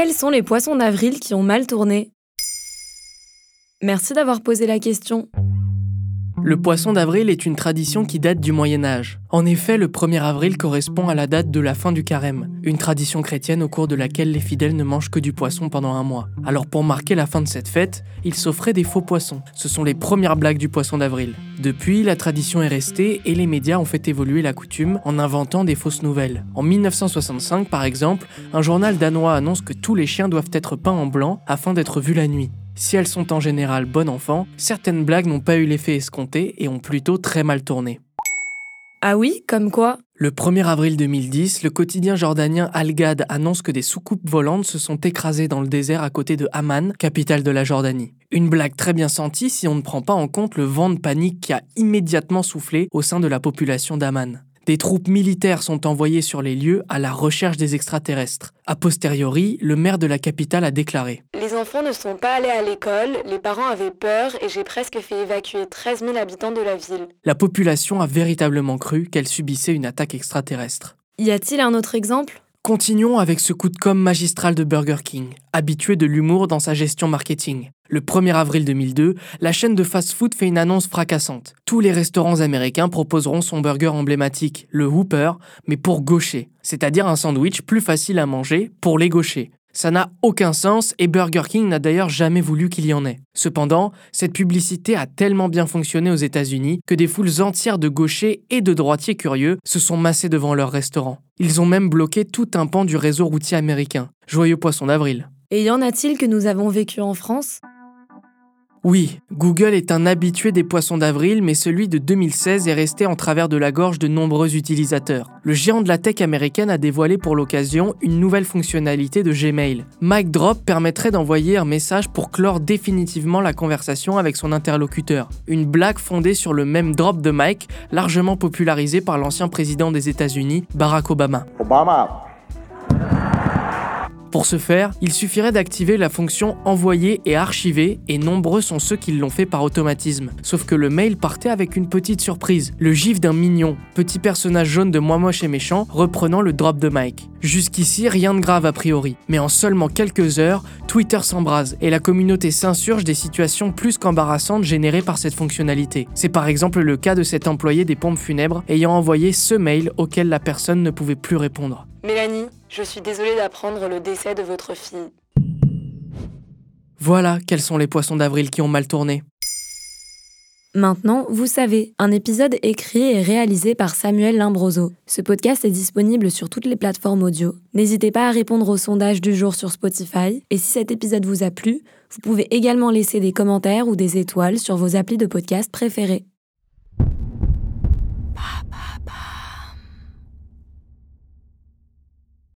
Quels sont les poissons d'avril qui ont mal tourné? Merci d'avoir posé la question. Le poisson d'avril est une tradition qui date du Moyen Âge. En effet, le 1er avril correspond à la date de la fin du carême, une tradition chrétienne au cours de laquelle les fidèles ne mangent que du poisson pendant un mois. Alors pour marquer la fin de cette fête, ils s'offraient des faux poissons. Ce sont les premières blagues du poisson d'avril. Depuis, la tradition est restée et les médias ont fait évoluer la coutume en inventant des fausses nouvelles. En 1965, par exemple, un journal danois annonce que tous les chiens doivent être peints en blanc afin d'être vus la nuit. Si elles sont en général bon enfant, certaines blagues n'ont pas eu l'effet escompté et ont plutôt très mal tourné. Ah oui, comme quoi? Le 1er avril 2010, le quotidien jordanien Al-Ghad annonce que des soucoupes volantes se sont écrasées dans le désert à côté de Amman, capitale de la Jordanie. Une blague très bien sentie si on ne prend pas en compte le vent de panique qui a immédiatement soufflé au sein de la population d'Amman. Des troupes militaires sont envoyées sur les lieux à la recherche des extraterrestres. A posteriori, le maire de la capitale a déclaré Les enfants ne sont pas allés à l'école, les parents avaient peur et j'ai presque fait évacuer 13 000 habitants de la ville. La population a véritablement cru qu'elle subissait une attaque extraterrestre. Y a-t-il un autre exemple? Continuons avec ce coup de com' magistral de Burger King, habitué de l'humour dans sa gestion marketing. Le 1er avril 2002, la chaîne de fast-food fait une annonce fracassante. Tous les restaurants américains proposeront son burger emblématique, le Whopper, mais pour gaucher, c'est-à-dire un sandwich plus facile à manger pour les gauchers. Ça n'a aucun sens et Burger King n'a d'ailleurs jamais voulu qu'il y en ait. Cependant, cette publicité a tellement bien fonctionné aux États-Unis que des foules entières de gauchers et de droitiers curieux se sont massés devant leur restaurant. Ils ont même bloqué tout un pan du réseau routier américain. Joyeux poisson d'avril. Et y en a-t-il que nous avons vécu en France? Oui, Google est un habitué des poissons d'avril, mais celui de 2016 est resté en travers de la gorge de nombreux utilisateurs. Le géant de la tech américaine a dévoilé pour l'occasion une nouvelle fonctionnalité de Gmail. Mic Drop permettrait d'envoyer un message pour clore définitivement la conversation avec son interlocuteur. Une blague fondée sur le même drop de mic, largement popularisé par l'ancien président des États-Unis, Barack. Obama. Pour ce faire, il suffirait d'activer la fonction envoyer et archiver, et nombreux sont ceux qui l'ont fait par automatisme. Sauf que le mail partait avec une petite surprise, le gif d'un mignon, petit personnage jaune de moi moche et méchant, reprenant le drop de Mike. Jusqu'ici, rien de grave a priori, mais en seulement quelques heures, Twitter s'embrase et la communauté s'insurge des situations plus qu'embarrassantes générées par cette fonctionnalité. C'est par exemple le cas de cet employé des pompes funèbres ayant envoyé ce mail auquel la personne ne pouvait plus répondre. Mélanie, je suis désolée d'apprendre le décès de votre fille. Voilà quels sont les poissons d'avril qui ont mal tourné. Maintenant, vous savez, un épisode écrit et réalisé par Samuel Limbroso. Ce podcast est disponible sur toutes les plateformes audio. N'hésitez pas à répondre au sondage du jour sur Spotify. Et si cet épisode vous a plu, vous pouvez également laisser des commentaires ou des étoiles sur vos applis de podcast préférés.